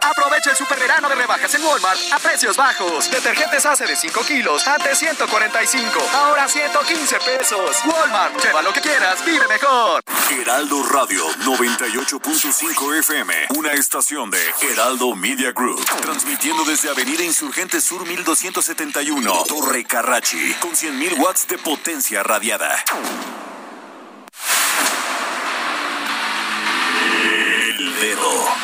Aprovecha el super verano de rebajas en Walmart a precios bajos. Detergentes hace de 5 kilos, antes 145, ahora 115 pesos. Walmart, lleva lo que quieras, vive mejor. Heraldo Radio 98.5 FM, una estación de Heraldo Media Group, transmitiendo desde Avenida Insurgente Sur 1271, Torre Carrachi, con 100.000 watts de potencia radiada. El dedo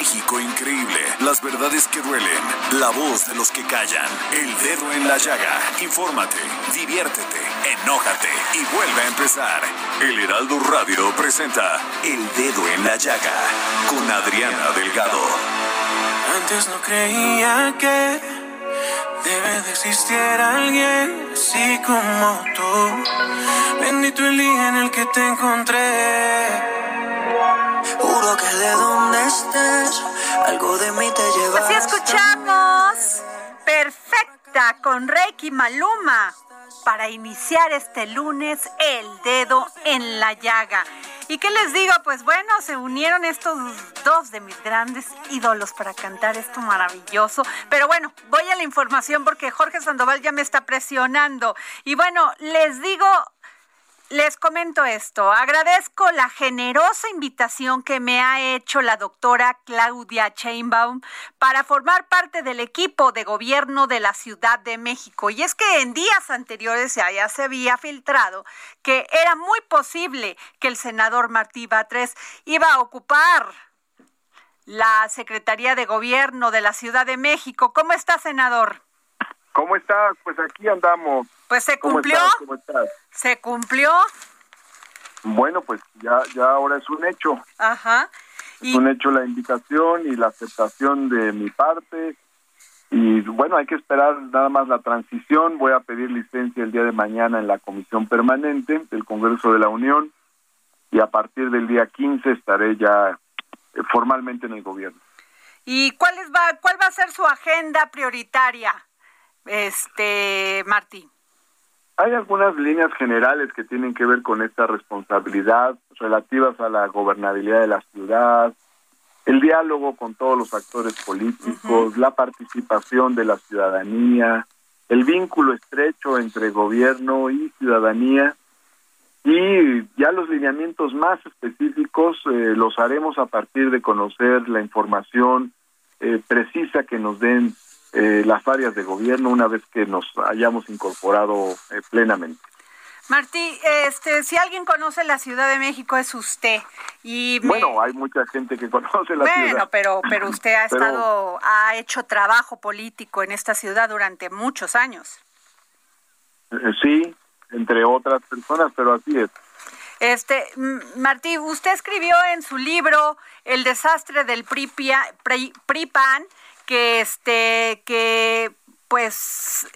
México increíble. Las verdades que duelen. La voz de los que callan. El dedo en la llaga. Infórmate, diviértete, enójate y vuelve a empezar. El Heraldo Radio presenta El Dedo en la Llaga con Adriana Delgado. Antes no creía que debe de existir alguien así como tú. Bendito el día en el que te encontré. Así escuchamos. Perfecta con Reiki Maluma. Para iniciar este lunes, el dedo en la llaga. ¿Y qué les digo? Pues bueno, se unieron estos dos de mis grandes ídolos para cantar esto maravilloso. Pero bueno, voy a la información porque Jorge Sandoval ya me está presionando. Y bueno, les digo les comento esto. Agradezco la generosa invitación que me ha hecho la doctora Claudia Chainbaum para formar parte del equipo de gobierno de la Ciudad de México. Y es que en días anteriores ya se había filtrado que era muy posible que el senador Martí Batres iba a ocupar la Secretaría de Gobierno de la Ciudad de México. ¿Cómo está, senador? ¿Cómo estás? Pues aquí andamos. Pues se cumplió. ¿Cómo estás? Se cumplió. Bueno, pues ya, ya ahora es un hecho. Ajá. Es un hecho la invitación y la aceptación de mi parte. Y bueno, hay que esperar nada más la transición. Voy a pedir licencia el día de mañana en la comisión permanente del Congreso de la Unión. Y a partir del día 15 estaré ya eh, formalmente en el gobierno. ¿Y cuál, es, va, cuál va a ser su agenda prioritaria, este Martín? Hay algunas líneas generales que tienen que ver con esta responsabilidad relativas a la gobernabilidad de la ciudad, el diálogo con todos los actores políticos, la participación de la ciudadanía, el vínculo estrecho entre gobierno y ciudadanía. Y ya los lineamientos más específicos eh, los haremos a partir de conocer la información eh, precisa que nos den eh, las áreas de gobierno una vez que nos hayamos incorporado eh, plenamente. Martí, este, si alguien conoce la Ciudad de México es usted. Y Bueno, hay mucha gente que conoce la ciudad. Bueno, pero, pero usted ha estado, ha hecho trabajo político en esta ciudad durante muchos años. Eh, sí, entre otras personas, pero así es. Este, Martí, usted escribió en su libro El desastre del PRI-PAN que este que pues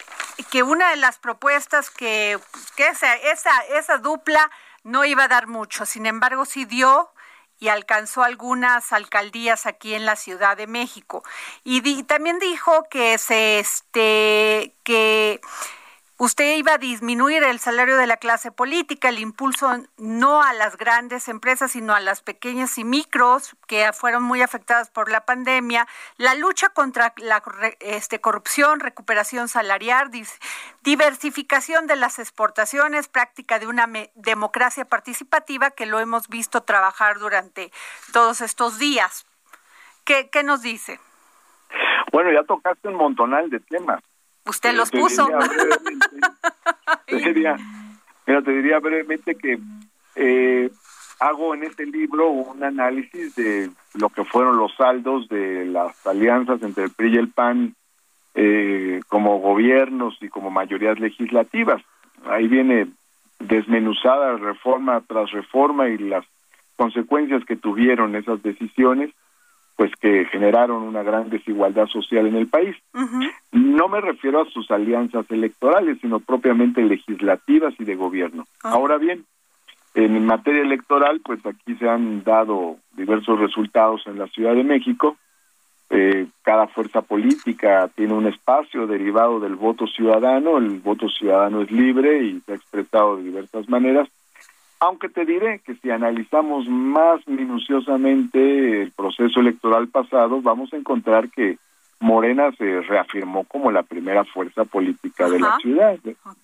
que una de las propuestas que, que esa, esa, esa dupla no iba a dar mucho, sin embargo sí dio y alcanzó algunas alcaldías aquí en la Ciudad de México. Y también dijo que se este que Usted iba a disminuir el salario de la clase política, el impulso no a las grandes empresas, sino a las pequeñas y micros que fueron muy afectadas por la pandemia, la lucha contra la este, corrupción, recuperación salarial, diversificación de las exportaciones, práctica de una democracia participativa que lo hemos visto trabajar durante todos estos días. ¿Qué, qué nos dice? Bueno, ya tocaste un montonal de temas. Usted los puso. diría, mira, te diría brevemente que eh, hago en este libro un análisis de lo que fueron los saldos de las alianzas entre el PRI y el PAN eh, como gobiernos y como mayorías legislativas. Ahí viene desmenuzada reforma tras reforma y las consecuencias que tuvieron esas decisiones, pues que generaron una gran desigualdad social en el país. No me refiero a sus alianzas electorales, sino propiamente legislativas y de gobierno. Ahora bien, en materia electoral, pues aquí se han dado diversos resultados en la Ciudad de México. Eh, cada fuerza política tiene un espacio derivado del voto ciudadano. El voto ciudadano es libre y se ha expresado de diversas maneras. Aunque te diré que si analizamos más minuciosamente el proceso electoral pasado, vamos a encontrar que Morena se reafirmó como la primera fuerza política de la ciudad.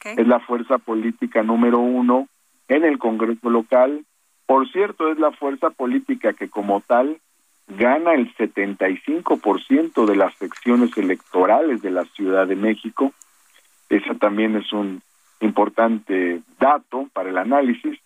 Es la fuerza política número uno en el Congreso local. Por cierto, es la fuerza política que como tal gana el 75% de las secciones electorales de la Ciudad de México. Ese también es un importante dato para el análisis.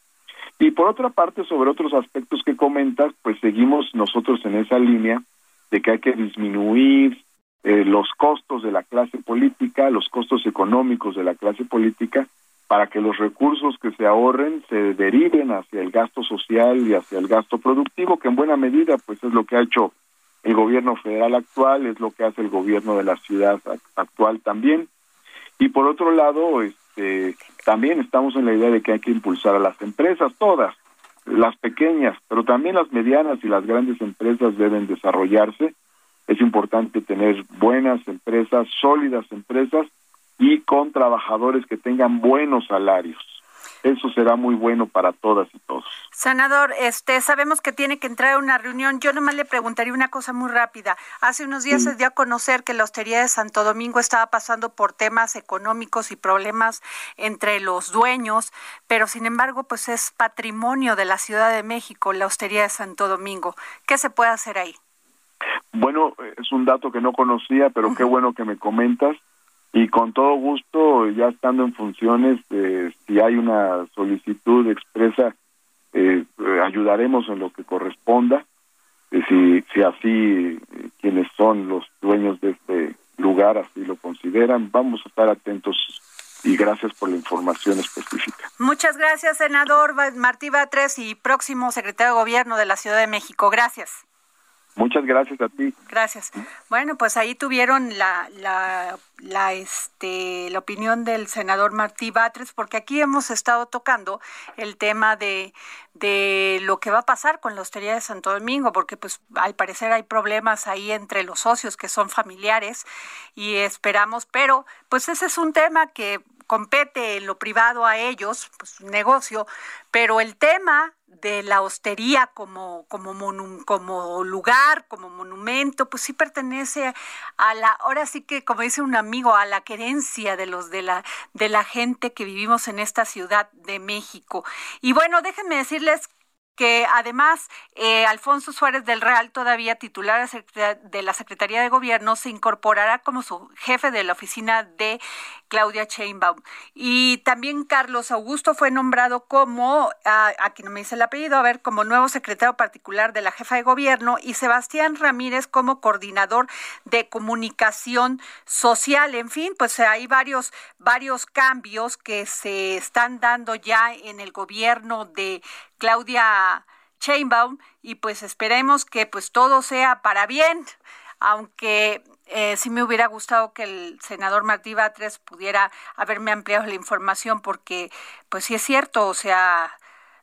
Y por otra parte, sobre otros aspectos que comentas, pues seguimos nosotros en esa línea de que hay que disminuir eh, los costos de la clase política, los costos económicos de la clase política, para que los recursos que se ahorren se deriven hacia el gasto social y hacia el gasto productivo, que en buena medida pues es lo que ha hecho el gobierno federal actual, es lo que hace el gobierno de la ciudad actual también. Y por otro lado, este, también estamos en la idea de que hay que impulsar a las empresas, todas, las pequeñas, pero también las medianas y las grandes empresas deben desarrollarse. Es importante tener buenas empresas, sólidas empresas, y con trabajadores que tengan buenos salarios. Eso será muy bueno para todas y todos. Senador, este, sabemos que tiene que entrar a una reunión. Yo nomás le preguntaría una cosa muy rápida. Hace unos días se dio a conocer que la hostería de Santo Domingo estaba pasando por temas económicos y problemas entre los dueños, pero sin embargo, pues es patrimonio de la Ciudad de México, la hostería de Santo Domingo. ¿Qué se puede hacer ahí? Bueno, es un dato que no conocía, pero qué bueno que me comentas y con todo gusto, ya estando en funciones, eh, si hay una solicitud expresa, eh, ayudaremos en lo que corresponda. Eh, si, si así quienes son los dueños de este lugar así lo consideran, vamos a estar atentos y gracias por la información específica. Muchas gracias, senador Martí Batres y próximo secretario de Gobierno de la Ciudad de México. Gracias. Muchas gracias a ti. Gracias. Bueno, pues ahí tuvieron la, la, la, este, la opinión del senador Martí Batres, porque aquí hemos estado tocando el tema de, de lo que va a pasar con la hostería de Santo Domingo, porque pues al parecer hay problemas ahí entre los socios que son familiares y esperamos, pero pues ese es un tema que compete en lo privado a ellos, pues un negocio, pero el tema de la hostería como, como, como lugar, como monumento, pues sí pertenece a la, ahora sí que como dice un amigo, a la querencia de los de la, de la gente que vivimos en esta ciudad de México. Y bueno, déjenme decirles que además eh, Alfonso Suárez del Real, todavía titular de la Secretaría de Gobierno, se incorporará como su jefe de la oficina de Claudia Chainbaum. Y también Carlos Augusto fue nombrado como, aquí no me dice el apellido, a ver, como nuevo secretario particular de la jefa de gobierno y Sebastián Ramírez como coordinador de comunicación social. En fin, pues hay varios, varios cambios que se están dando ya en el gobierno de Claudia Chainbaum y pues esperemos que pues todo sea para bien, aunque eh, sí me hubiera gustado que el senador Martí Batres pudiera haberme ampliado la información porque pues sí es cierto, o sea,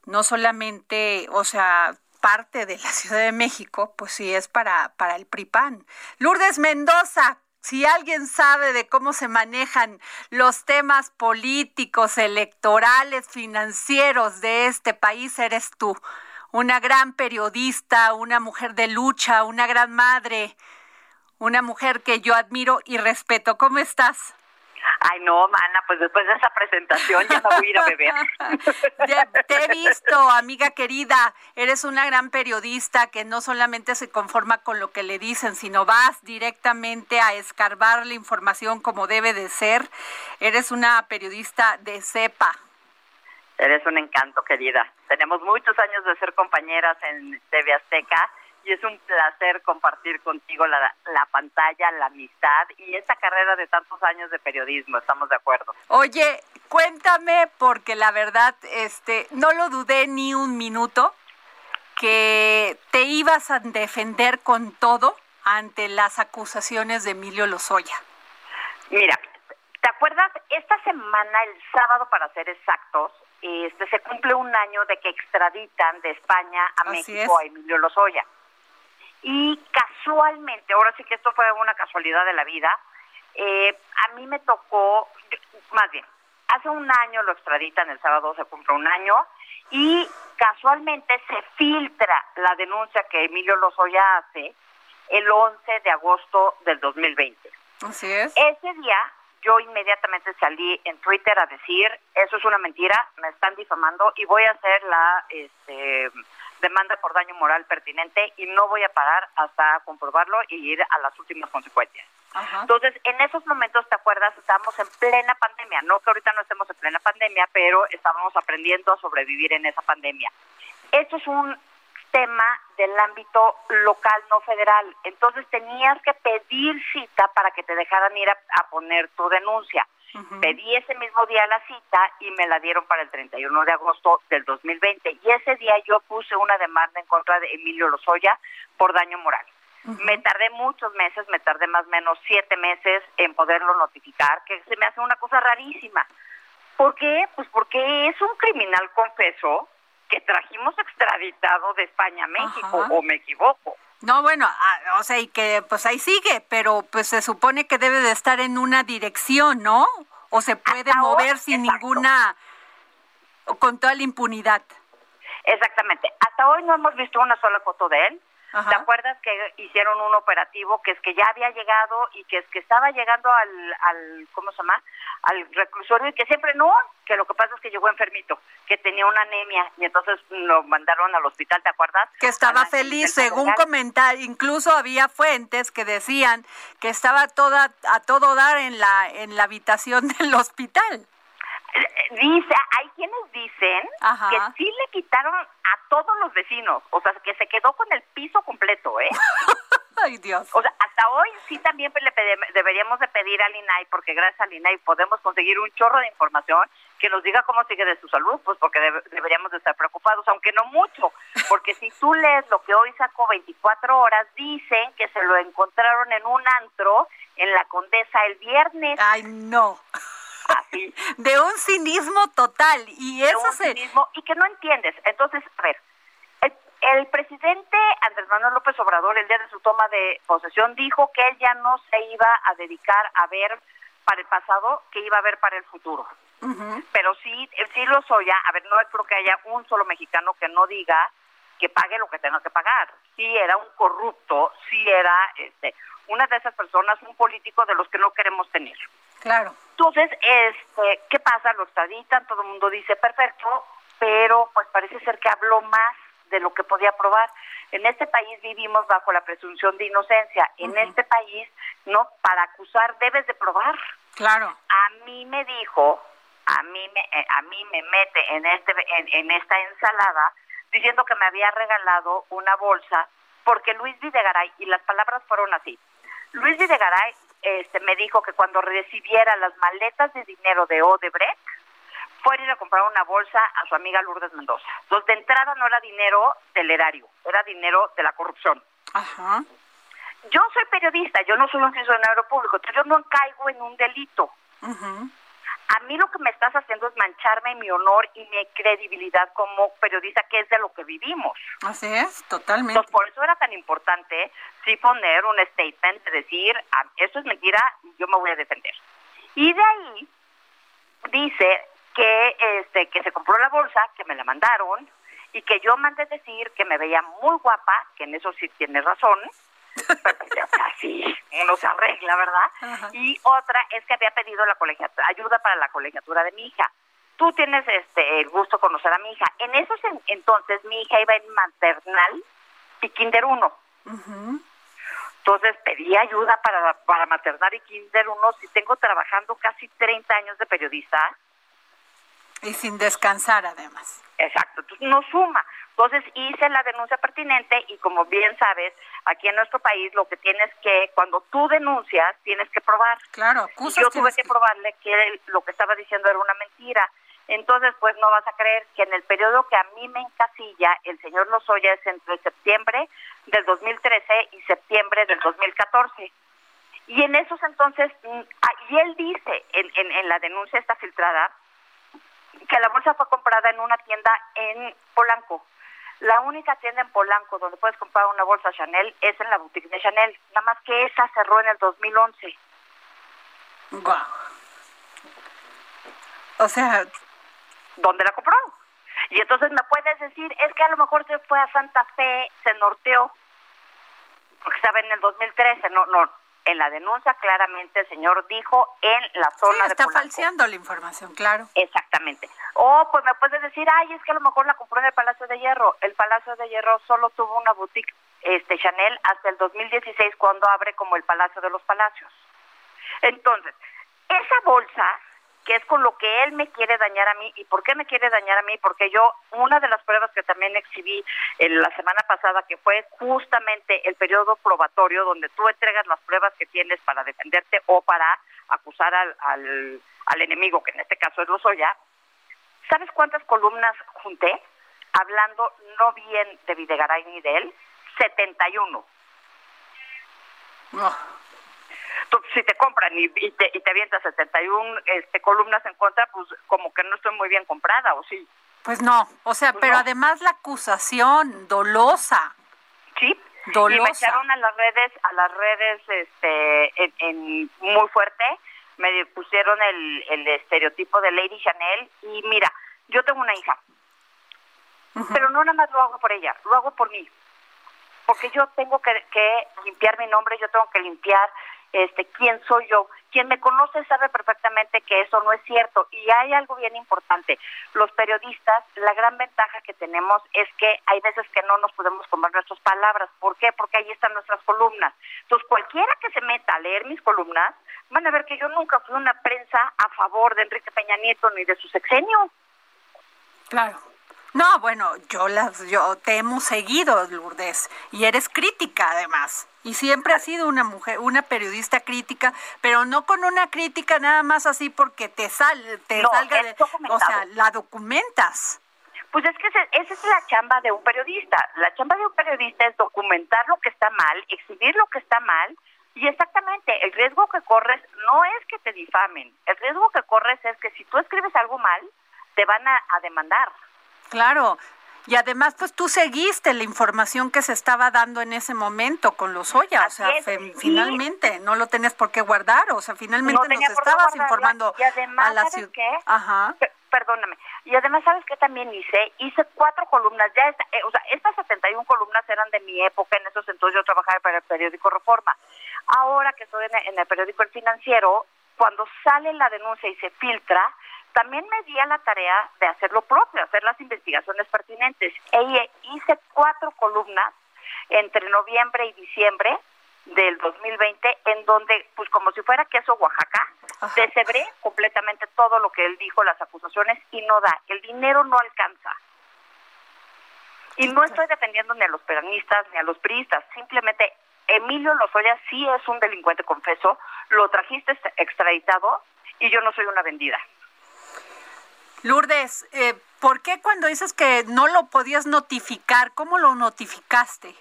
no solamente, o sea, parte de la Ciudad de México, pues sí es para, para el PRIPAN. Lourdes Mendoza, si alguien sabe de cómo se manejan los temas políticos, electorales, financieros de este país, eres tú. Una gran periodista, una mujer de lucha, una gran madre, una mujer que yo admiro y respeto. ¿Cómo estás? Ay, no, mana, pues después de esa presentación ya me voy a ir a beber. te he visto, amiga querida. Eres una gran periodista que no solamente se conforma con lo que le dicen, sino vas directamente a escarbar la información como debe de ser. Eres una periodista de cepa. Eres un encanto, querida. Tenemos muchos años de ser compañeras en TV Azteca y es un placer compartir contigo la, la, pantalla, la amistad y esta carrera de tantos años de periodismo, estamos de acuerdo. Oye, cuéntame, porque la verdad, este, no lo dudé ni un minuto, que te ibas a defender con todo ante las acusaciones de Emilio Lozoya. Mira, ¿te acuerdas? Esta semana, el sábado para ser exactos, este, se cumple un año de que extraditan de España a México a Emilio Lozoya. Y casualmente, ahora sí que esto fue una casualidad de la vida, eh, a mí me tocó, más bien, hace un año lo extraditan, el sábado se cumple un año, y casualmente se filtra la denuncia que Emilio Lozoya hace el 11 de agosto del 2020. Así es. Ese día yo inmediatamente salí en Twitter a decir, eso es una mentira, me están difamando y voy a hacer la este, demanda por daño moral pertinente y no voy a parar hasta comprobarlo y ir a las últimas consecuencias. Entonces, en esos momentos, ¿te acuerdas? Estábamos en plena pandemia, no que ahorita no estemos en plena pandemia, pero estábamos aprendiendo a sobrevivir en esa pandemia. Esto es un tema del ámbito local, no federal. Entonces tenías que pedir cita para que te dejaran ir a poner tu denuncia. Pedí ese mismo día la cita y me la dieron para el 31 de agosto del 2020. Y ese día yo puse una demanda en contra de Emilio Lozoya por daño moral. Me tardé muchos meses, me tardé más o menos siete meses en poderlo notificar, que se me hace una cosa rarísima. ¿Por qué? Pues porque es un criminal confeso que trajimos extraditado de España a México, o me equivoco. No, bueno, ah, o sea, y que pues ahí sigue, pero pues se supone que debe de estar en una dirección, ¿no? O se puede mover sin ninguna, con toda la impunidad. Exactamente. Hasta hoy no hemos visto una sola foto de él. ¿Te acuerdas que hicieron un operativo que es que ya había llegado y que es que estaba llegando al, al ¿cómo se llama? Al reclusorio y que siempre no, que lo que pasa es que llegó enfermito, que tenía una anemia y entonces lo mandaron al hospital, ¿te acuerdas? Que estaba feliz, según comentar, incluso había fuentes que decían que estaba toda a todo dar en la en la habitación del hospital. Dice, hay quienes dicen que sí le quitaron a todos los vecinos, o sea, que se quedó con el piso completo, ¿eh? Ay, Dios. O sea, hasta hoy sí también le deberíamos de pedir al INAI, porque gracias al INAI podemos conseguir un chorro de información que nos diga cómo sigue de su salud, pues porque deberíamos de estar preocupados, aunque no mucho, porque si tú lees lo que hoy sacó 24 horas, dicen que se lo encontraron en un antro en la Condesa el viernes. Ay, no. Así. De un cinismo total. Y eso un cinismo y que no entiendes. Entonces, a ver, el, presidente Andrés Manuel López Obrador, el día de su toma de posesión, dijo que él ya no se iba a dedicar a ver para el pasado, que iba a ver para el futuro. Pero sí, sí lo soy ya. A ver, no creo que haya un solo mexicano que no diga que pague lo que tenga que pagar. Sí era un corrupto, sí era este, una de esas personas, un político de los que no queremos tener. Claro. Entonces, este, ¿qué pasa? Lo extraditan, todo el mundo dice perfecto, pero pues parece ser que habló más de lo que podía probar. En este país vivimos bajo la presunción de inocencia. En este país, no, para acusar debes de probar. Claro. A mí me dijo, a mí me, eh, a mí me mete en este, en, en esta ensalada diciendo que me había regalado una bolsa porque Luis Videgaray y las palabras fueron así. Luis Videgaray este, me dijo que cuando recibiera las maletas de dinero de Odebrecht, fuera a ir a comprar una bolsa a su amiga Lourdes Mendoza. Entonces, de entrada no era dinero del erario, era dinero de la corrupción. Ajá. Yo soy periodista, yo no soy un funcionario público, entonces yo no caigo en un delito. A mí lo que me estás haciendo es mancharme mi honor y mi credibilidad como periodista, que es de lo que vivimos. Así es, totalmente. Entonces, por eso era tan importante sí poner un statement de decir, ah, esto es mentira, yo me voy a defender. Y de ahí dice que este que se compró la bolsa, que me la mandaron y que yo mandé decir que me veía muy guapa, que en eso sí tiene razón, así uno se arregla, ¿verdad? Y otra es que había pedido la colegiatura, ayuda para la colegiatura de mi hija. Tú tienes este el gusto de conocer a mi hija. En esos entonces mi hija iba en maternal y kinder 1. Entonces pedí ayuda para, para maternal y kinder 1 si tengo trabajando casi 30 años de periodista. Y sin descansar además. Exacto, entonces no suma. Entonces hice la denuncia pertinente y como bien sabes, aquí en nuestro país lo que tienes que, cuando tú denuncias, tienes que probar. Claro, yo tuve que, probarle que lo que estaba diciendo era una mentira. Entonces, pues no vas a creer que en el periodo que a mí me encasilla el señor Lozoya es entre septiembre del 2013 y septiembre del 2014. Y en esos entonces, mm, ah, y él dice en, en, en la denuncia está filtrada, que la bolsa fue comprada en una tienda en Polanco. La única tienda en Polanco donde puedes comprar una bolsa Chanel es en la boutique de Chanel, nada más que esa cerró en el 2011. Wow. O sea, ¿dónde la compró? Y entonces me puedes decir, es que a lo mejor se fue a Santa Fe, se norteó, porque estaba en el 2013, no, no, en la denuncia claramente el señor dijo en la zona sí, está falseando la información, claro. Exactamente. O pues me puedes decir, ay, es que a lo mejor la compró en el Palacio de Hierro. El Palacio de Hierro solo tuvo una boutique este Chanel hasta el 2016 cuando abre como el Palacio de los Palacios. Entonces, esa bolsa que es con lo que él me quiere dañar a mí. ¿Y por qué me quiere dañar a mí? Porque yo, una de las pruebas que también exhibí en la semana pasada, que fue justamente el periodo probatorio, donde tú entregas las pruebas que tienes para defenderte o para acusar al, al, enemigo, que en este caso es Lozoya, ¿sabes cuántas columnas junté? Hablando no bien de Videgaray ni de él, 71. No si te compran y, te, y te avientas 71 este, columnas en contra, pues como que no estoy muy bien comprada, ¿o sí? Pues no, o sea, pues pero además la acusación dolosa. Sí, dolosa. Y me echaron a las redes, a las redes este, en, muy fuerte, me pusieron el, el estereotipo de Lady Chanel y mira, yo tengo una hija, pero no nada más lo hago por ella, lo hago por mí porque yo tengo que, que, limpiar mi nombre, yo tengo que limpiar este, quién soy yo. Quien me conoce sabe perfectamente que eso no es cierto. Y hay algo bien importante. Los periodistas, la gran ventaja que tenemos es que hay veces que no nos podemos comer nuestras palabras. ¿Por qué? Porque ahí están nuestras columnas. Entonces, cualquiera que se meta a leer mis columnas, van a ver que yo nunca fui una prensa a favor de Enrique Peña Nieto ni de su sexenio. Claro. No, bueno, yo las, yo te hemos seguido, Lourdes, y eres crítica además. Y siempre has sido una mujer, una periodista crítica, pero no con una crítica nada más así porque te sal, te salga de, o sea, la documentas. Pues es que esa es la chamba de un periodista. La chamba de un periodista es documentar lo que está mal, exhibir lo que está mal, y exactamente, el riesgo que corres no es que te difamen, el riesgo que corres es que si tú escribes algo mal, te van a demandar. Claro. Y además, pues tú seguiste la información que se estaba dando en ese momento con los Oya, o sea, finalmente no lo tenías por qué guardar, o sea, finalmente nos estabas informando y además, a la ciudad. Ajá. perdóname. Y además, ¿sabes qué también hice? Hice cuatro columnas, ya está, eh, o sea, estas 71 columnas eran de mi época, en esos entonces yo trabajaba para el periódico Reforma. Ahora que estoy en el periódico El Financiero, cuando sale la denuncia y se filtra, también me di a la tarea de hacer lo propio, hacer las investigaciones pertinentes. E hice cuatro columnas entre noviembre y diciembre del 2020, en donde, pues como si fuera queso Oaxaca, deshebré completamente todo lo que él dijo, las acusaciones, y no da. El dinero no alcanza. Y no estoy defendiendo ni a los peronistas ni a los priistas, simplemente Emilio Lozoya sí es un delincuente, confeso, lo trajiste extraditado y yo no soy una vendida. Lourdes, eh, ¿por qué cuando dices que no lo podías notificar, cómo lo notificaste?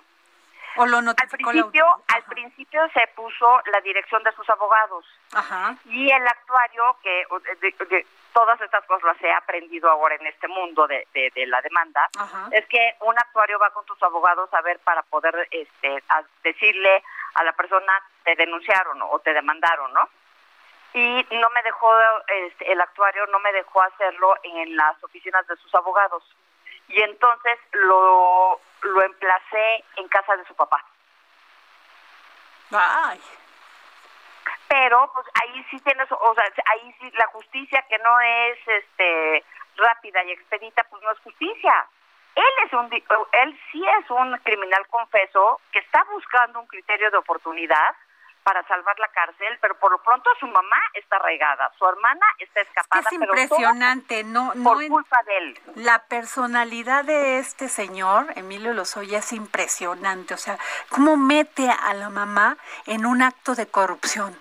¿O lo notificó al principio, al principio se puso la dirección de sus abogados Ajá. y el actuario, que de, todas estas cosas las he aprendido ahora en este mundo de, de, la demanda, es que un actuario va con tus abogados a ver para poder este, decirle a la persona te denunciaron o te demandaron, ¿no? Y no me dejó, este, el actuario no me dejó hacerlo en las oficinas de sus abogados. Y entonces lo, lo emplacé en casa de su papá. Ay. Pero pues ahí sí tienes, o sea, ahí sí la justicia que no es este rápida y expedita, pues no es justicia. Él es un él sí es un criminal confeso que está buscando un criterio de oportunidad para salvar la cárcel, pero por lo pronto su mamá está regada, su hermana está escapada. Es, impresionante, no, no por culpa de él. La personalidad de este señor, Emilio Lozoya, es impresionante. O sea, cómo mete a la mamá en un acto de corrupción.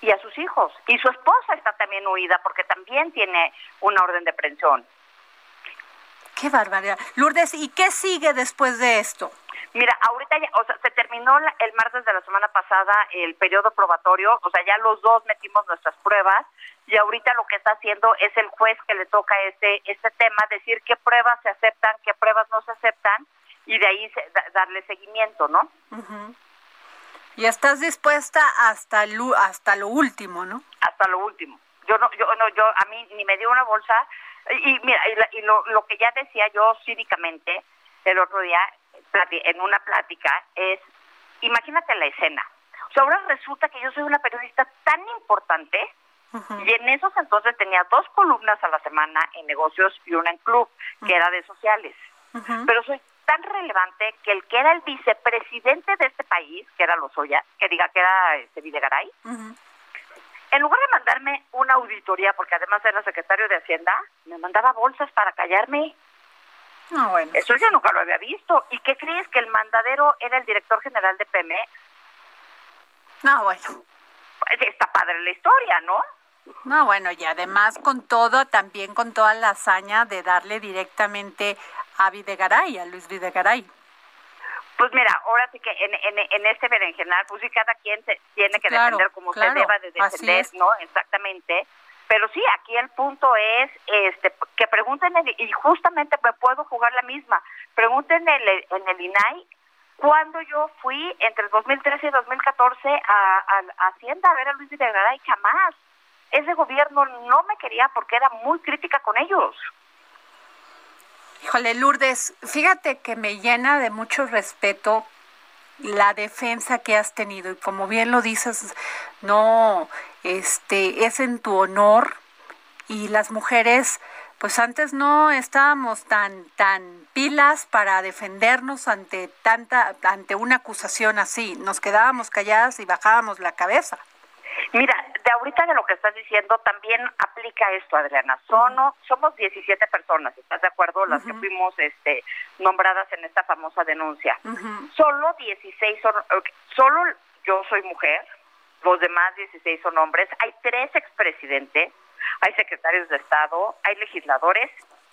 Y a sus hijos. Y su esposa está también huida porque también tiene una orden de prisión. Qué barbaridad. Lourdes, ¿y qué sigue después de esto? Mira, ahorita ya, o sea, se terminó el martes de la semana pasada el periodo probatorio, o sea, ya los dos metimos nuestras pruebas y ahorita lo que está haciendo es el juez que le toca este este tema, decir qué pruebas se aceptan, qué pruebas no se aceptan y de ahí darle seguimiento, ¿no? Y estás dispuesta hasta lo, hasta lo último, ¿no? Hasta lo último. Yo no, yo no, yo a mí ni me dio una bolsa y, mira, y, lo, lo que ya decía yo cívicamente el otro día en una plática es, imagínate la escena. O sea, ahora resulta que yo soy una periodista tan importante y en esos entonces tenía dos columnas a la semana en negocios y una en club, que era de sociales. Pero soy tan relevante que el que era el vicepresidente de este país, que era Lozoya, que diga que era este Videgaray, en lugar de mandarme una auditoría, porque además era secretario de Hacienda, me mandaba bolsas para callarme. No, bueno. Eso yo nunca lo había visto. ¿Y qué crees? Que el mandadero era el director general de Pemex. No, bueno. Pues está padre la historia, ¿no? No, bueno, y además con todo, también con toda la hazaña de darle directamente a Videgaray, a Luis Videgaray. Pues mira, ahora sí que en, en, en este berenjenal, pues sí, cada quien se tiene que defender como se deba de defender, ¿no? Exactamente. Pero sí, aquí el punto es este que pregunten, y justamente me puedo jugar la misma, pregunten en el, INAI cuando yo fui entre 2013 y 2014 a, a, Hacienda a ver a Luis Videgaray, jamás. Ese gobierno no me quería porque era muy crítica con ellos. Híjole, Lourdes, fíjate que me llena de mucho respeto la defensa que has tenido. Y como bien lo dices, no, este, es en tu honor. Y las mujeres, pues antes no estábamos tan, tan pilas para defendernos ante tanta, ante una acusación así, nos quedábamos calladas y bajábamos la cabeza. Mira, de ahorita de lo que estás diciendo también aplica esto, Adriana. Son, somos 17 personas, ¿estás de acuerdo? Las que fuimos este, nombradas en esta famosa denuncia. Solo 16 son, solo yo soy mujer, los demás 16 son hombres. Hay tres expresidentes, hay secretarios de Estado, hay legisladores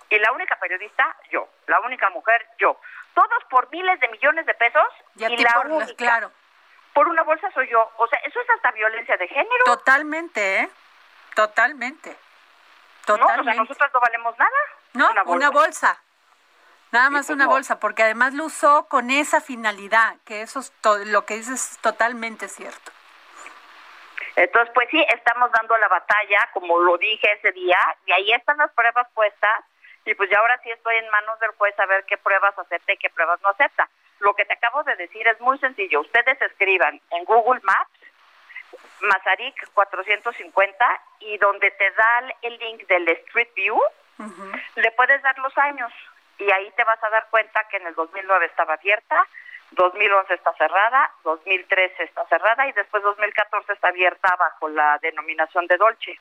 y la única periodista, yo. La única mujer, yo. Todos por miles de millones de pesos y la única. Claro por una bolsa soy yo. O sea, eso es hasta violencia de género. Totalmente, ¿eh? Totalmente. Totalmente. No, o sea, nosotros no valemos nada. No, una bolsa. Nada más pues una bolsa, porque además lo usó con esa finalidad, que eso es lo que dices es totalmente cierto. Entonces, pues sí, estamos dando la batalla, como lo dije ese día, y ahí están las pruebas puestas, y pues ya ahora sí estoy en manos del juez a ver qué pruebas acepta y qué pruebas no acepta. Lo que te acabo de decir es muy sencillo. Ustedes escriban en Google Maps Mazarik 450 y donde te da el link del Street View, le puedes dar los años y ahí te vas a dar cuenta que en el 2009 estaba abierta, 2011 está cerrada, 2013 está cerrada y después 2014 está abierta bajo la denominación de Dolce.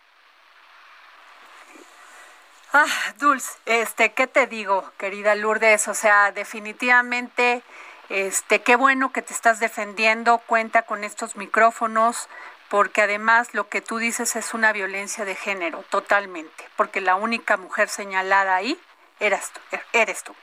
Ah, Dulce, este, ¿qué te digo, querida Lourdes? O sea, definitivamente, este, qué bueno que te estás defendiendo, cuenta con estos micrófonos, porque además lo que tú dices es una violencia de género, totalmente, porque la única mujer señalada ahí eras tú, eres tú.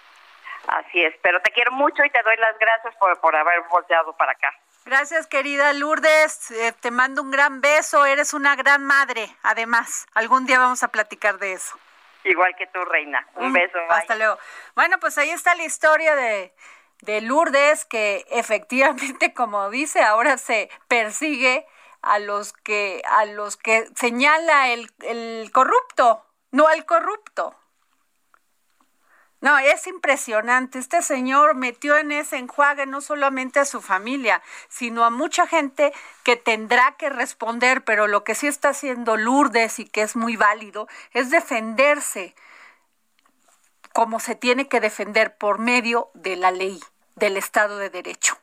Así es, pero te quiero mucho y te doy las gracias por, por haber volteado para acá. Gracias, querida Lourdes. Eh, te mando un gran beso. Eres una gran madre, además. Algún día vamos a platicar de eso. Igual que tú, Reina. Un mm, beso. Hasta luego. Bueno, pues ahí está la historia de, de Lourdes, que efectivamente, como dice, ahora se persigue a los que, a los que señala el, el corrupto, no al corrupto. No, es impresionante. Este señor metió en ese enjuague no solamente a su familia, sino a mucha gente que tendrá que responder, pero lo que sí está haciendo Lourdes y que es muy válido es defenderse como se tiene que defender por medio de la ley, del Estado de Derecho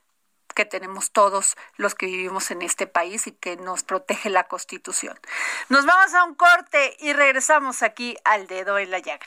que tenemos todos los que vivimos en este país y que nos protege la Constitución. Nos vamos a un corte y regresamos aquí al dedo en la llaga.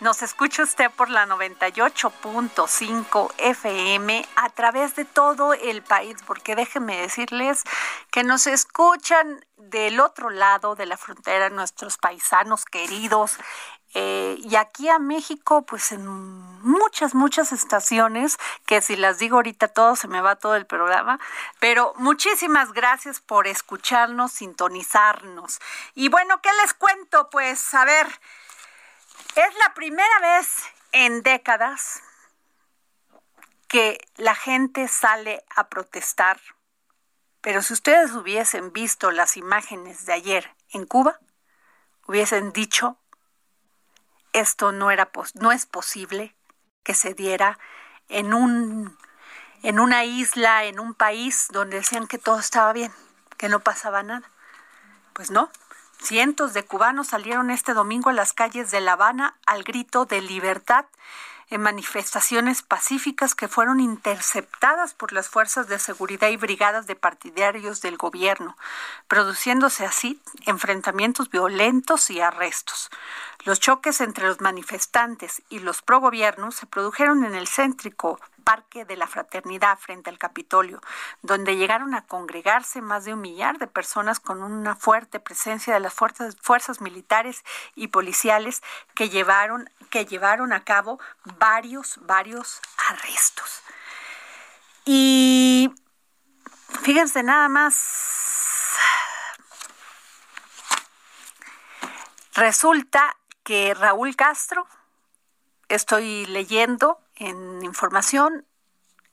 nos escucha usted por la 98.5 FM a través de todo el país, porque déjenme decirles que nos escuchan del otro lado de la frontera nuestros paisanos queridos. Eh, y aquí a México, pues en muchas, muchas estaciones, que si las digo ahorita todo se me va todo el programa, pero muchísimas gracias por escucharnos, sintonizarnos. Y bueno, ¿qué les cuento? Pues a ver, es la primera vez en décadas que la gente sale a protestar, pero si ustedes hubiesen visto las imágenes de ayer en Cuba, hubiesen dicho, esto no, era, no es posible que se diera en, un, en una isla, en un país donde decían que todo estaba bien, que no pasaba nada. Pues no, Cientos de cubanos salieron este domingo a las calles de La Habana al grito de libertad en manifestaciones pacíficas que fueron interceptadas por las fuerzas de seguridad y brigadas de partidarios del gobierno, produciéndose así enfrentamientos violentos y arrestos. Los choques entre los manifestantes y los pro-gobiernos se produjeron en el céntrico Parque de la Fraternidad frente al Capitolio, donde llegaron a congregarse más de un millar de personas con una fuerte presencia de las fuerzas, militares y policiales que llevaron, que llevaron a cabo varios, varios arrestos. Y fíjense nada más, resulta que Raúl Castro, estoy leyendo en información,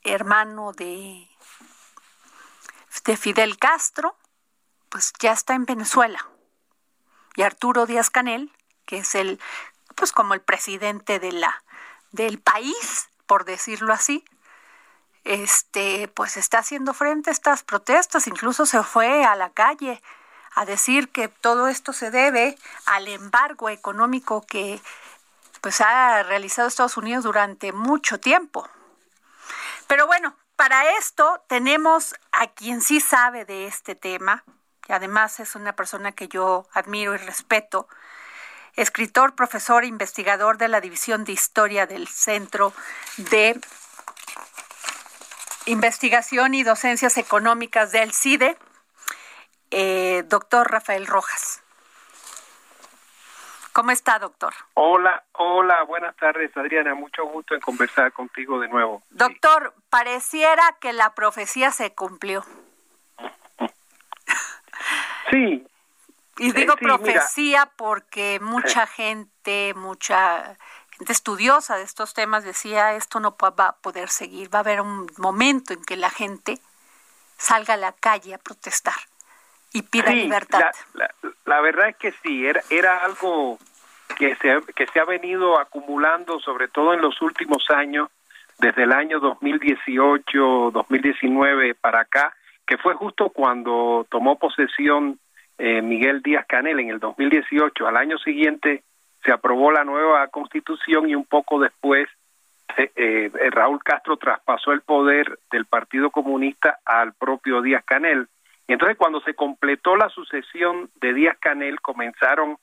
hermano de, de Fidel Castro, pues ya está en Venezuela. Y Arturo Díaz Canel, que es el, pues como el presidente de la, del país, por decirlo así, este, pues está haciendo frente a estas protestas, incluso se fue a la calle a decir que todo esto se debe al embargo económico que pues ha realizado Estados Unidos durante mucho tiempo. Pero bueno, para esto tenemos a quien sí sabe de este tema, que además es una persona que yo admiro y respeto, escritor, profesor investigador de la División de Historia del Centro de Investigación y Docencias Económicas del CIDE, eh, doctor Rafael Rojas. ¿Cómo está, doctor? Hola, hola, buenas tardes, Adriana. Mucho gusto en conversar contigo de nuevo. Doctor, pareciera que la profecía se cumplió. Sí. Y digo eh, profecía porque mucha gente, mucha gente estudiosa de estos temas decía, esto no va a poder seguir, va a haber un momento en que la gente salga a la calle a protestar y pida libertad. La, verdad es que sí, era, era algo que se, que se ha venido acumulando sobre todo en los últimos años, desde el año 2018, 2019 para acá, que fue justo cuando tomó posesión eh, Miguel Díaz Canel en el 2018. Al año siguiente se aprobó la nueva constitución y un poco después eh, eh, Raúl Castro traspasó el poder del Partido Comunista al propio Díaz Canel. Y entonces cuando se completó la sucesión de Díaz Canel comenzaron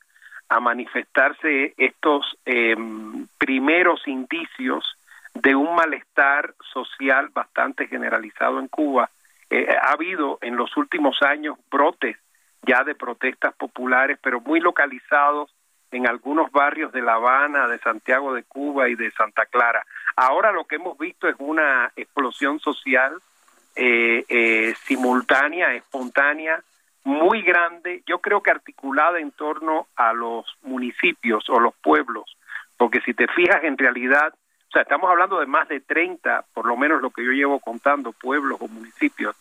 a manifestarse estos em, primeros indicios de un malestar social bastante generalizado en Cuba. Eh, ha habido en los últimos años brotes ya de protestas populares, pero muy localizados en algunos barrios de La Habana, de Santiago de Cuba y de Santa Clara. Ahora lo que hemos visto es una explosión social eh, eh, simultánea, espontánea, muy grande, yo creo que articulada en torno a los municipios o los pueblos, porque si te fijas en realidad, o sea, estamos hablando de más de 30, por lo menos lo que yo llevo contando, pueblos o municipios,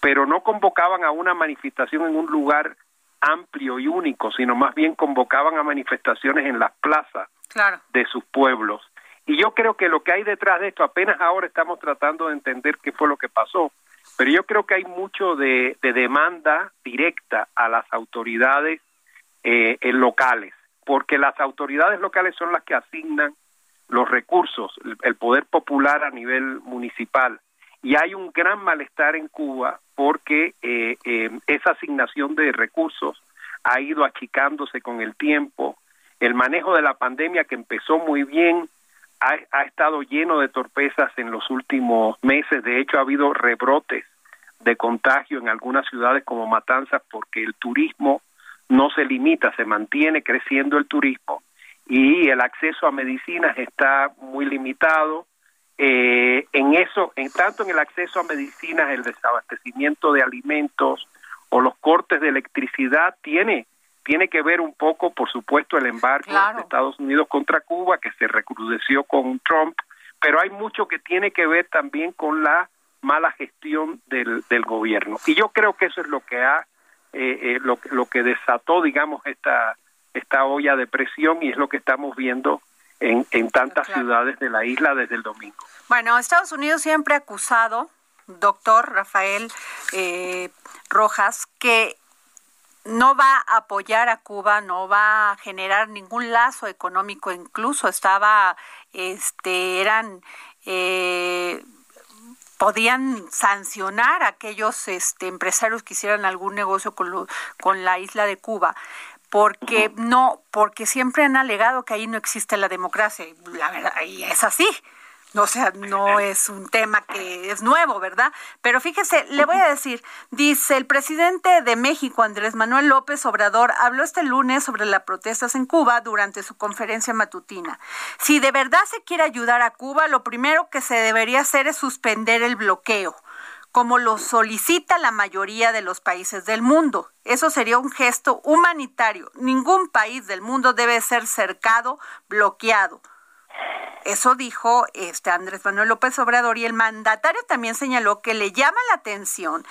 pero no convocaban a una manifestación en un lugar amplio y único, sino más bien convocaban a manifestaciones en las plazas de sus pueblos. Y yo creo que lo que hay detrás de esto, apenas ahora estamos tratando de entender qué fue lo que pasó, pero yo creo que hay mucho de, demanda directa a las autoridades eh, locales, porque las autoridades locales son las que asignan los recursos, el, poder popular a nivel municipal. Y hay un gran malestar en Cuba porque eh, eh, esa asignación de recursos ha ido achicándose con el tiempo. El manejo de la pandemia que empezó muy bien ha, estado lleno de torpezas en los últimos meses. De hecho, ha habido rebrotes de contagio en algunas ciudades como Matanzas porque el turismo no se limita, se mantiene creciendo el turismo y el acceso a medicinas está muy limitado. Eh, en eso, en tanto en el acceso a medicinas, el desabastecimiento de alimentos o los cortes de electricidad tiene tiene que ver un poco, por supuesto, el embargo de Estados Unidos contra Cuba, que se recrudeció con Trump, pero hay mucho que tiene que ver también con la mala gestión del, del gobierno. Y yo creo que eso es lo que ha, eh, eh, lo, lo que desató, digamos, esta, esta olla de presión y es lo que estamos viendo en, en tantas ciudades de la isla desde el domingo. Bueno, Estados Unidos siempre ha acusado, doctor Rafael eh, Rojas, que no va a apoyar a Cuba, no va a generar ningún lazo económico, incluso estaba, este, eran, eh, podían sancionar a aquellos este, empresarios que hicieran algún negocio con, con la isla de Cuba porque no, porque siempre han alegado que ahí no existe la democracia, y la verdad, y es así. O sea, no es un tema que es nuevo, ¿verdad? Pero fíjese, le voy a decir, dice el presidente de México, Andrés Manuel López Obrador, habló este lunes sobre las protestas en Cuba durante su conferencia matutina. Si de verdad se quiere ayudar a Cuba, lo primero que se debería hacer es suspender el bloqueo como lo solicita la mayoría de los países del mundo. Eso sería un gesto humanitario. Ningún país del mundo debe ser cercado, bloqueado eso dijo este Andrés Manuel López Obrador y el mandatario también señaló que le llama la atención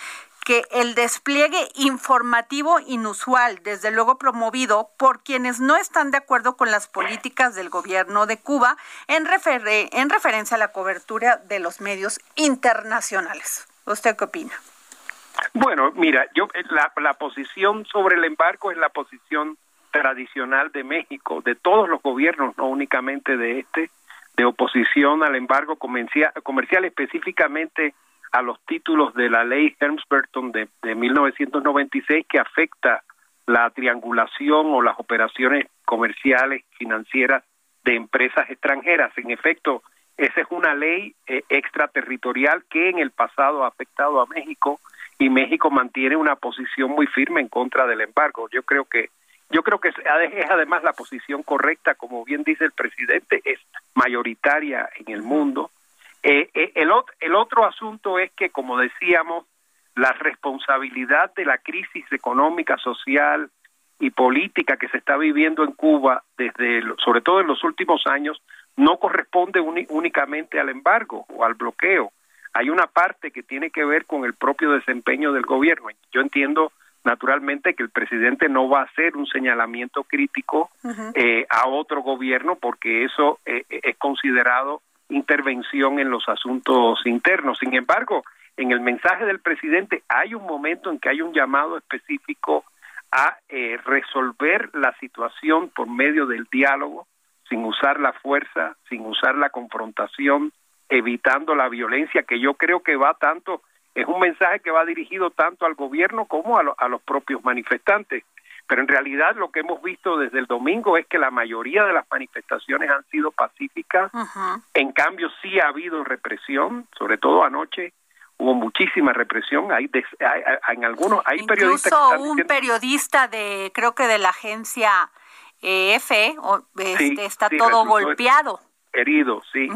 que el despliegue informativo inusual, desde luego promovido por quienes no están de acuerdo con las políticas del gobierno de Cuba en, en referencia a la cobertura de los medios internacionales. ¿Usted qué opina? Bueno, mira, yo la, la posición sobre el embarco es la posición tradicional de México, de todos los gobiernos, no únicamente de este, de oposición al embargo comercial, comercial específicamente a los títulos de la ley Helms-Burton de, de 1996 que afecta la triangulación o las operaciones comerciales financieras de empresas extranjeras. En efecto, esa es una ley eh, extraterritorial que en el pasado ha afectado a México y México mantiene una posición muy firme en contra del embargo. Yo creo que yo creo que es, además la posición correcta, como bien dice el presidente, es mayoritaria en el mundo. Eh, eh, el, el otro asunto es que, como decíamos, la responsabilidad de la crisis económica, social y política que se está viviendo en Cuba, desde sobre todo en los últimos años, no corresponde únicamente al embargo o al bloqueo. Hay una parte que tiene que ver con el propio desempeño del gobierno. Yo entiendo naturalmente que el presidente no va a hacer un señalamiento crítico eh, a otro gobierno porque eso eh, eh, es considerado intervención en los asuntos internos. Sin embargo, en el mensaje del presidente hay un momento en que hay un llamado específico a resolver la situación por medio del diálogo, sin usar la fuerza, sin usar la confrontación, evitando la violencia, que yo creo que va tanto, es un mensaje que va dirigido tanto al gobierno como a, los propios manifestantes. Pero en realidad lo que hemos visto desde el domingo es que la mayoría de las manifestaciones han sido pacíficas. En cambio, sí ha habido represión, sobre todo anoche hubo muchísima represión. Hay, en algunos hay periodistas. Incluso un periodista de, creo que de la agencia EFE, este, está todo golpeado. Herido, sí.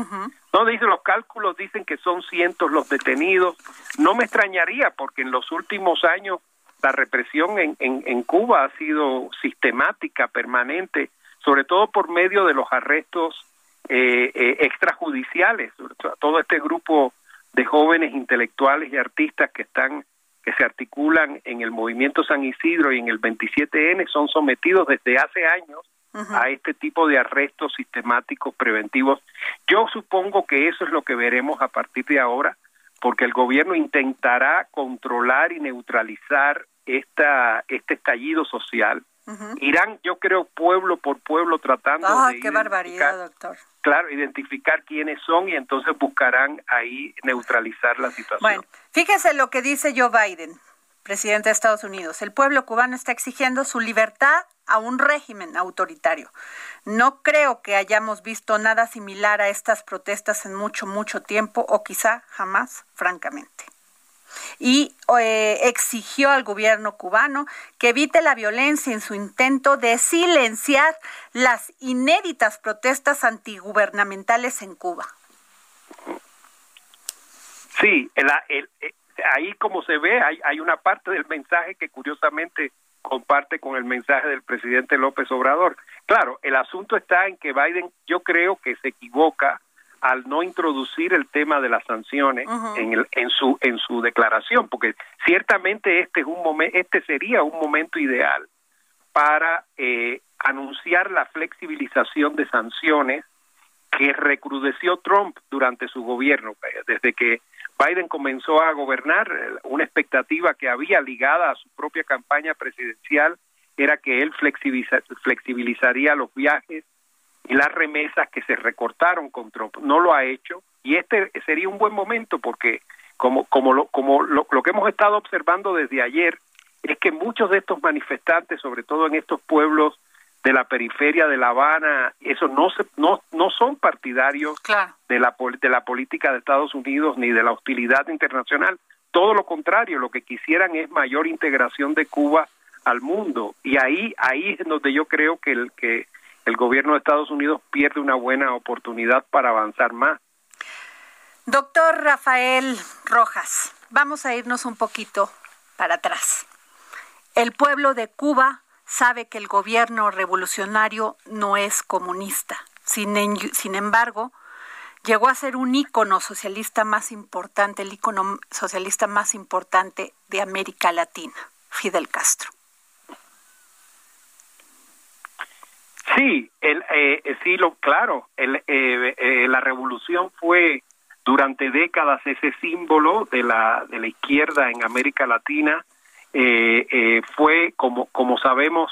No, dicen los cálculos, dicen que son cientos los detenidos. No me extrañaría porque en los últimos años la represión en, en, Cuba ha sido sistemática, permanente, sobre todo por medio de los arrestos eh, eh, extrajudiciales. Todo este grupo de jóvenes intelectuales y artistas que están que se articulan en el movimiento San Isidro y en el 27N son sometidos desde hace años a este tipo de arrestos sistemáticos preventivos. Yo supongo que eso es lo que veremos a partir de ahora, porque el gobierno intentará controlar y neutralizar esta, este estallido social. Irán, yo creo, pueblo por pueblo tratando de... qué barbaridad, doctor! Claro, identificar quiénes son y entonces buscarán ahí neutralizar la situación. Bueno, fíjese lo que dice Joe Biden, presidente de Estados Unidos. El pueblo cubano está exigiendo su libertad a un régimen autoritario. No creo que hayamos visto nada similar a estas protestas en mucho, mucho tiempo o quizá jamás, francamente y eh, exigió al gobierno cubano que evite la violencia en su intento de silenciar las inéditas protestas antigubernamentales en Cuba. Sí, eh, ahí como se ve, hay, hay una parte del mensaje que curiosamente comparte con el mensaje del presidente López Obrador. Claro, el asunto está en que Biden yo creo que se equivoca al no introducir el tema de las sanciones en, el, en su en su declaración porque ciertamente este es un este sería un momento ideal para eh, anunciar la flexibilización de sanciones que recrudeció Trump durante su gobierno desde que Biden comenzó a gobernar una expectativa que había ligada a su propia campaña presidencial era que él flexibilizaría los viajes y las remesas que se recortaron con Trump. No lo ha hecho y este sería un buen momento porque como como lo como lo, que hemos estado observando desde ayer es que muchos de estos manifestantes, sobre todo en estos pueblos de la periferia de La Habana, eso no se, no no son partidarios de la de la política de Estados Unidos ni de la hostilidad internacional. Todo lo contrario, lo que quisieran es mayor integración de Cuba al mundo y ahí ahí es donde yo creo que el que el gobierno de Estados Unidos pierde una buena oportunidad para avanzar más. Doctor Rafael Rojas, vamos a irnos un poquito para atrás. El pueblo de Cuba sabe que el gobierno revolucionario no es comunista. Sin, sin embargo, llegó a ser un ícono socialista más importante, el ícono socialista más importante de América Latina, Fidel Castro. Sí, el, eh, eh, sí, lo claro. El, eh, la revolución fue durante décadas ese símbolo de la de la izquierda en América Latina. Fue como como sabemos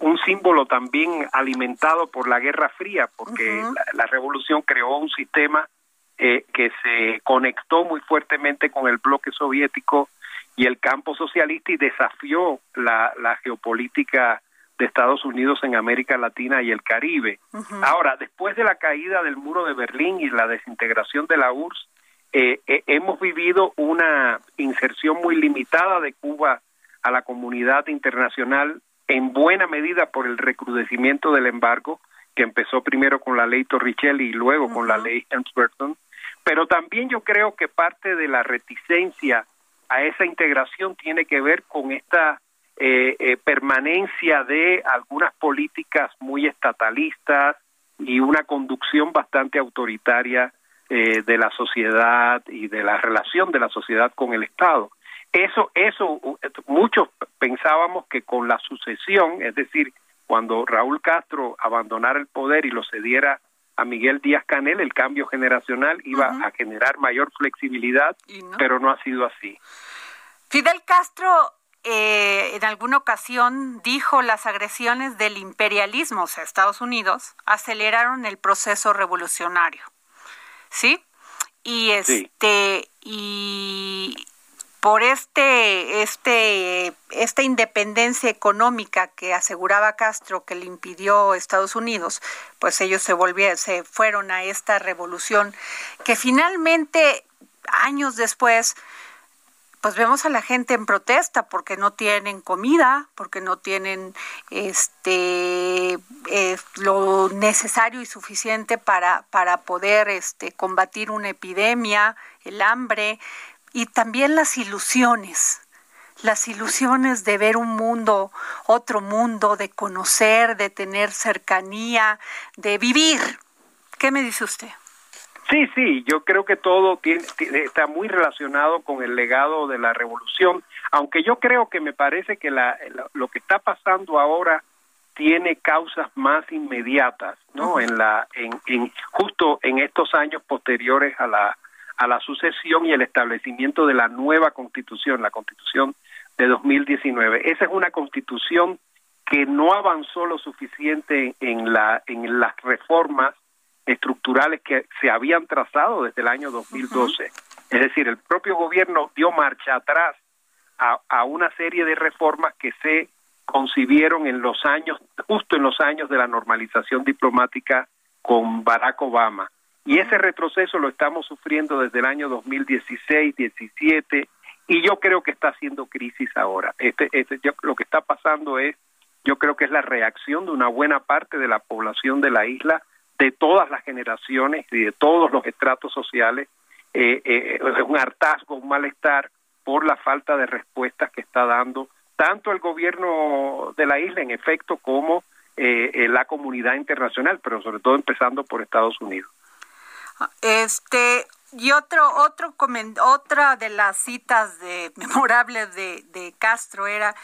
un símbolo también alimentado por la Guerra Fría, porque la, revolución creó un sistema eh, que se conectó muy fuertemente con el bloque soviético y el campo socialista y desafió la, la geopolítica de Estados Unidos en América Latina y el Caribe. Ahora, después de la caída del muro de Berlín y la desintegración de la URSS, eh, eh, hemos vivido una inserción muy limitada de Cuba a la comunidad internacional, en buena medida por el recrudecimiento del embargo, que empezó primero con la ley Torricelli y luego con la ley Helms-Burton, pero también yo creo que parte de la reticencia a esa integración tiene que ver con esta eh, eh, permanencia de algunas políticas muy estatalistas y una conducción bastante autoritaria eh, de la sociedad y de la relación de la sociedad con el Estado. Eso, eso, muchos pensábamos que con la sucesión, es decir, cuando Raúl Castro abandonara el poder y lo cediera a Miguel Díaz Canel, el cambio generacional iba a generar mayor flexibilidad, pero no ha sido así. Fidel Castro eh, en alguna ocasión dijo las agresiones del imperialismo, o sea, Estados Unidos, aceleraron el proceso revolucionario. ¿Sí? Y este, y por este, este, esta independencia económica que aseguraba Castro que le impidió Estados Unidos, pues ellos se volvieron, se fueron a esta revolución que finalmente años después pues vemos a la gente en protesta porque no tienen comida, porque no tienen este eh, lo necesario y suficiente para, para poder este combatir una epidemia, el hambre, y también las ilusiones, las ilusiones de ver un mundo, otro mundo, de conocer, de tener cercanía, de vivir. ¿Qué me dice usted? Sí, sí, yo creo que todo tiene, está muy relacionado con el legado de la revolución, aunque yo creo que me parece que la, lo que está pasando ahora tiene causas más inmediatas, ¿no? En la, en, en, justo en estos años posteriores a la a la sucesión y el establecimiento de la nueva constitución, la constitución de 2019. Esa es una constitución que no avanzó lo suficiente en, la, en las reformas estructurales que se habían trazado desde el año 2012. Es decir, el propio gobierno dio marcha atrás a, a una serie de reformas que se concibieron en los años, justo en los años de la normalización diplomática con Barack Obama. Y ese retroceso lo estamos sufriendo desde el año 2016, 17 y yo creo que está haciendo crisis ahora. Este, este, lo que está pasando es, yo creo que es la reacción de una buena parte de la población de la isla, de todas las generaciones y de todos los estratos sociales, eh, eh, un hartazgo, un malestar por la falta de respuestas que está dando tanto el gobierno de la isla, en efecto, como eh, la comunidad internacional, pero sobre todo empezando por Estados Unidos. Este, y otro, otro otra de las citas de, memorables de Castro era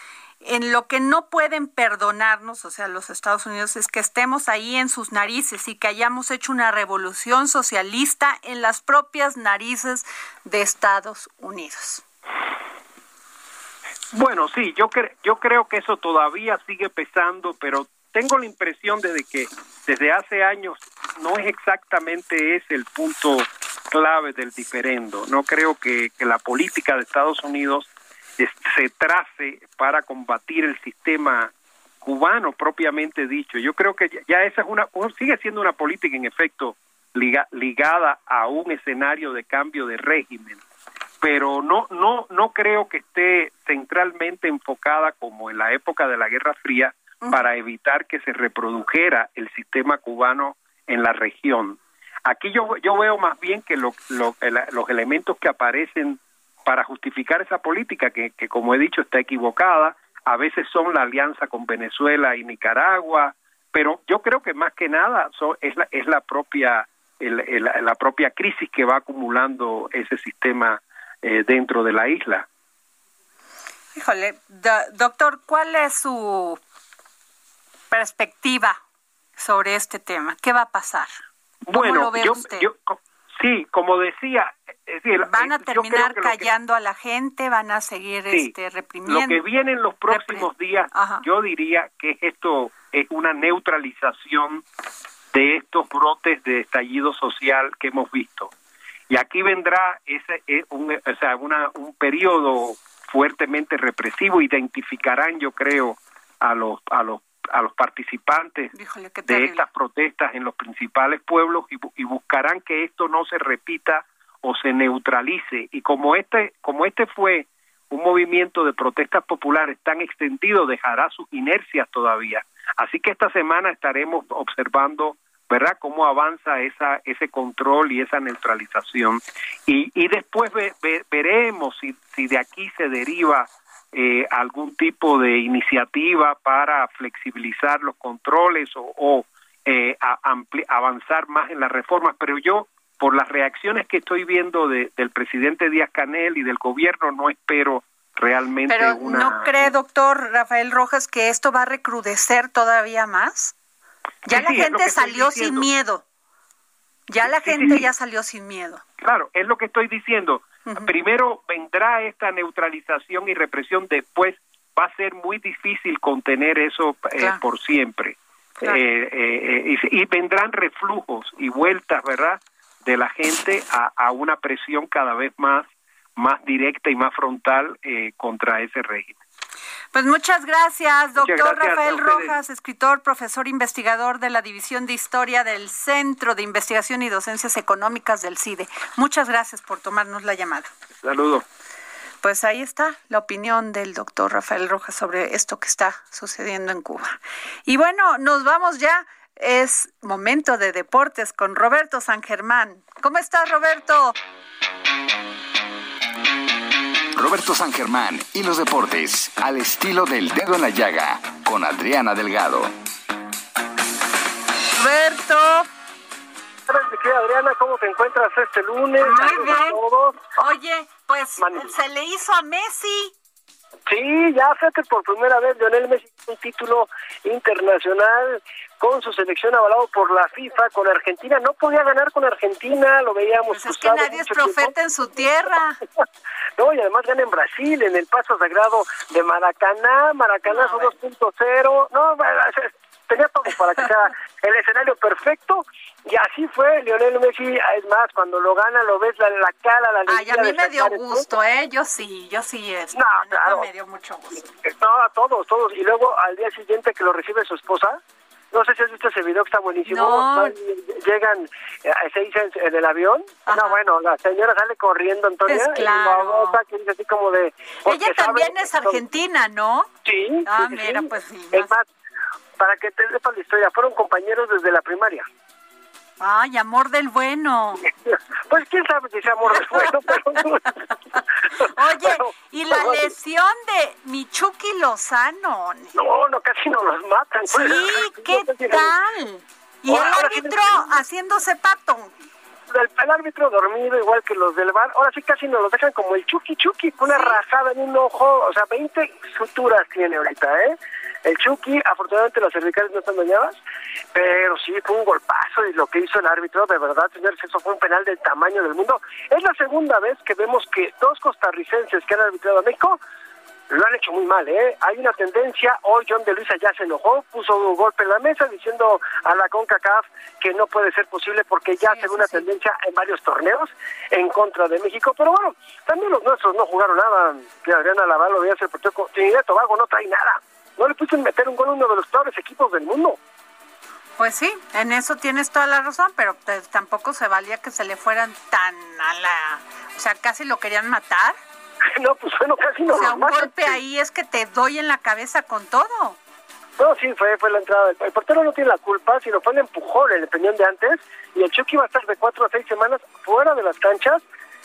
en lo que no pueden perdonarnos, o sea, los Estados Unidos, es que estemos ahí en sus narices y que hayamos hecho una revolución socialista en las propias narices de Estados Unidos. Bueno, sí, yo, yo creo que eso todavía sigue pesando, pero tengo la impresión desde que desde hace años no es exactamente ese el punto clave del diferendo. No creo que, la política de Estados Unidos se trace para combatir el sistema cubano propiamente dicho. Yo creo que ya esa es una sigue siendo una política en efecto ligada a un escenario de cambio de régimen, pero no no no creo que esté centralmente enfocada como en la época de la Guerra Fría para evitar que se reprodujera el sistema cubano en la región. Aquí yo, yo veo más bien que lo, los elementos que aparecen para justificar esa política, que, que como he dicho está equivocada, a veces son la alianza con Venezuela y Nicaragua, pero yo creo que más que nada es, la, es la propia la propia crisis que va acumulando ese sistema eh, dentro de la isla. Híjole, doctor, ¿cuál es su perspectiva sobre este tema? ¿Qué va a pasar? bueno, lo ve usted? Sí, como decía, van a eh, terminar callando a la gente, van a seguir este, reprimiendo. Lo que viene en los próximos días, yo diría que esto es una neutralización de estos brotes de estallido social que hemos visto. Y aquí vendrá ese eh, un, o sea, una, un periodo fuertemente represivo, identificarán, yo creo, a los a los a los participantes de estas protestas en los principales pueblos y, y, buscarán que esto no se repita o se neutralice. Y como este como este fue un movimiento de protestas populares tan extendido dejará sus inercias todavía. Así que esta semana estaremos observando verdad cómo avanza esa ese control y esa neutralización. Y, y después veremos si, si de aquí se deriva eh, algún tipo de iniciativa para flexibilizar los controles o, o eh, avanzar más en las reformas pero yo por las reacciones que estoy viendo de, del presidente Díaz Canel y del gobierno, no espero realmente Pero una... ¿no cree, doctor Rafael Rojas, que esto va a recrudecer todavía más? Ya la gente salió sin miedo. Ya la gente ya salió sin miedo. Claro, es lo que estoy diciendo. Primero vendrá esta neutralización y represión, después va a ser muy difícil contener eso eh, por siempre. Eh, eh, y, y, vendrán reflujos y vueltas, ¿verdad? de la gente a, a una presión cada vez más, más directa y más frontal eh, contra ese régimen. Pues muchas gracias, doctor Rafael Rojas, escritor, profesor investigador de la División de Historia del Centro de Investigación y Docencias Económicas del CIDE. Muchas gracias por tomarnos la llamada. Saludo. Pues ahí está la opinión del doctor Rafael Rojas sobre esto que está sucediendo en Cuba. Y bueno, nos vamos ya es momento de deportes con Roberto San Germán. ¿Cómo estás, Roberto? Roberto San Germán y los deportes al estilo del dedo en la llaga con Adriana Delgado. Roberto. Adriana, ¿cómo te encuentras este lunes? Muy bien. Oye, pues se le hizo a Messi. Sí, ya fíjate por primera vez Lionel Messi un título internacional con su selección avalado por la FIFA con Argentina. No podía ganar con Argentina, lo veíamos. Pues es que nadie es profeta en su tierra. no, y además gana en Brasil, en el paso sagrado de Maracaná. Maracaná son 2.0. No, tenía todo para que sea el escenario perfecto. Y así fue Lionel Messi. Es más, cuando lo gana, lo ves la, la cara, la Ay, a mí me dio gusto, ¿eh? Yo sí, yo sí. Es, no, claro. Me dio mucho gusto. No, a todos, todos. Y luego al día siguiente que lo recibe su esposa, no sé si has visto ese video que está buenísimo. Llegan eh, seis en el avión. No, bueno, la señora sale corriendo, Antonia. Es claro. Y que así como de. Ella también es argentina, ¿no? Sí. Ah, mira, pues sí. Es más, para que te sepas la historia, fueron compañeros desde la primaria. Ay, amor del bueno. Pues quién sabe si es amor del bueno, pero... Oye, ¿y la lesión de Michuki Lozano? No, no, casi no los matan. Sí, ¿qué tal? Y el árbitro haciéndose pato. El, el, árbitro dormido, igual que los del bar. Ahora sí casi nos lo dejan como el Chucky Chucky, una rajada en un ojo. O sea, 20 suturas tiene ahorita, ¿eh? El Chucky, afortunadamente las cervicales no están dañadas, pero sí fue un golpazo y lo que hizo el árbitro, de verdad, señores, eso fue un penal del tamaño del mundo. Es la segunda vez que vemos que dos costarricenses que han arbitrado a México lo han hecho muy mal, ¿eh? Hay una tendencia, hoy John de Luisa ya se enojó, puso un golpe en la mesa diciendo a la CONCACAF que no puede ser posible porque ya se ve una tendencia en varios torneos en contra de México, pero bueno, también los nuestros no jugaron nada, que Adriana Laval lo veía hacer partido Trinidad Tobago no trae nada no le pudieron meter un gol a uno de los peores equipos del mundo. Pues sí, en eso tienes toda la razón, pero tampoco se valía que se le fueran tan a la... O sea, casi lo querían matar. no, pues bueno, casi no. O sea, un golpe ahí es que te doy en la cabeza con todo. No, sí, fue, fue la entrada. El portero no tiene la culpa, sino fue el empujón, el opinión de antes. Y el Chucky va a estar de cuatro a seis semanas fuera de las canchas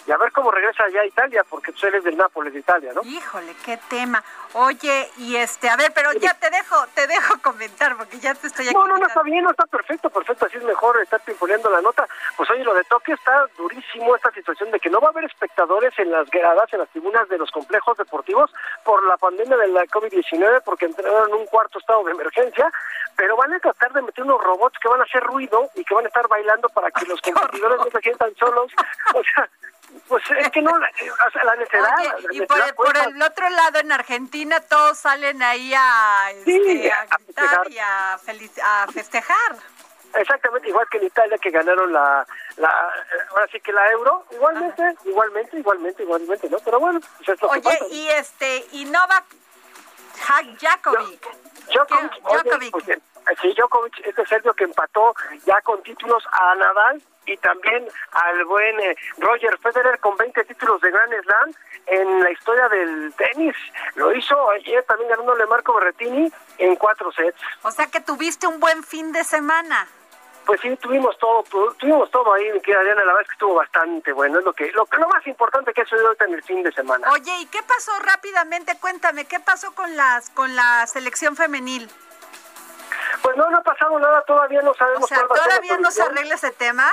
y a ver cómo regresa ya a Italia, porque tú eres del Nápoles de Italia, ¿no? Híjole, qué tema. Oye, y este, a ver, pero ya te dejo, te dejo comentar, porque ya te estoy aquí. No, no, no, está bien, no está perfecto, perfecto, así es mejor estar poniendo la nota. Pues oye, lo de Tokio está durísimo, esta situación de que no va a haber espectadores en las gradas, en las tribunas de los complejos deportivos por la pandemia de la COVID-19, porque entraron en un cuarto estado de emergencia, pero van a tratar de meter unos robots que van a hacer ruido y que van a estar bailando para que los competidores no se sientan solos. O sea, pues es que no, la, la necesidad. y por, el otro lado, en Argentina, todos salen ahí a, este, a, gritar y a, a festejar. Exactamente, igual que en Italia que ganaron la, la ahora sí que la euro, igualmente, igualmente, igualmente, igualmente, ¿no? Pero bueno, pues es lo Oye, que pasa. y este, y Novak Djokovic. Djokovic, ¿Qué? oye, Djokovic. pues, sí, Djokovic, este serbio que empató ya con títulos a Nadal y también al buen eh, Roger Federer con 20 títulos de Grand Slam en la historia del tenis. Lo hizo ayer también ganándole Marco Berrettini en cuatro sets. O sea que tuviste un buen fin de semana. Pues sí, tuvimos todo, tu- tuvimos todo ahí, mi querida Diana, la verdad es que estuvo bastante bueno, es lo que, lo, que- lo más importante que ha sucedido ahorita en el fin de semana. Oye, ¿y qué pasó rápidamente? Cuéntame, ¿qué pasó con las con la selección femenil? Pues no, no ha pasado nada, todavía no sabemos O sea, cuál va a ser la ¿todavía no se arregla ese tema?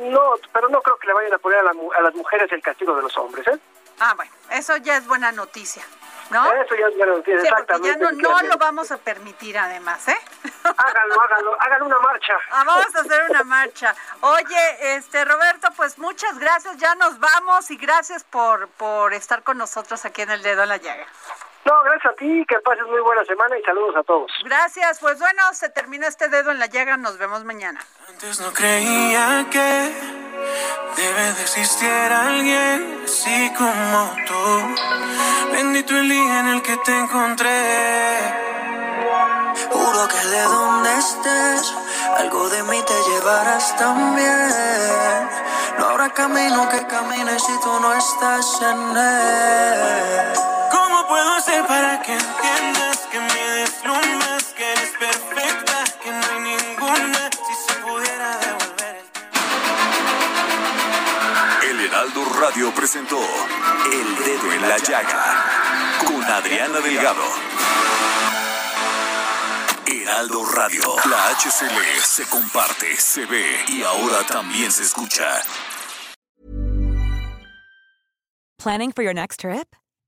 No, pero no creo que le vayan a poner a, la a las mujeres el castigo de los hombres, ¿eh? Ah, bueno, eso ya es buena noticia, ¿no? Eso ya, lo entiendes, Sí, porque ya exactamente. no, lo vamos a permitir además, ¿eh? Háganlo, háganlo, hagan una marcha. Ah, vamos a hacer una marcha. Oye, este Roberto, pues muchas gracias, ya nos vamos y gracias por, por estar con nosotros aquí en el dedo en la llaga. No, gracias a ti, que pases muy buena semana y saludos a todos. Gracias, pues bueno, se terminó este dedo en la llaga, nos vemos mañana. Antes no creía que debe de existir alguien así como tú. Bendito el día en el que te encontré. Juro que de donde estés, algo de mí te llevarás también. No habrá camino que camine si tú no estás en él. ¿Cómo puedo hacer para que entiendas que me deslumbras, que eres perfecta, que no hay ninguna? Si se pudiera devolver el El Heraldo Radio presentó El Dedo en la Llaga con Adriana Delgado. Heraldo Radio, la HCL se comparte, se ve y ahora también se escucha. Planning for your next trip?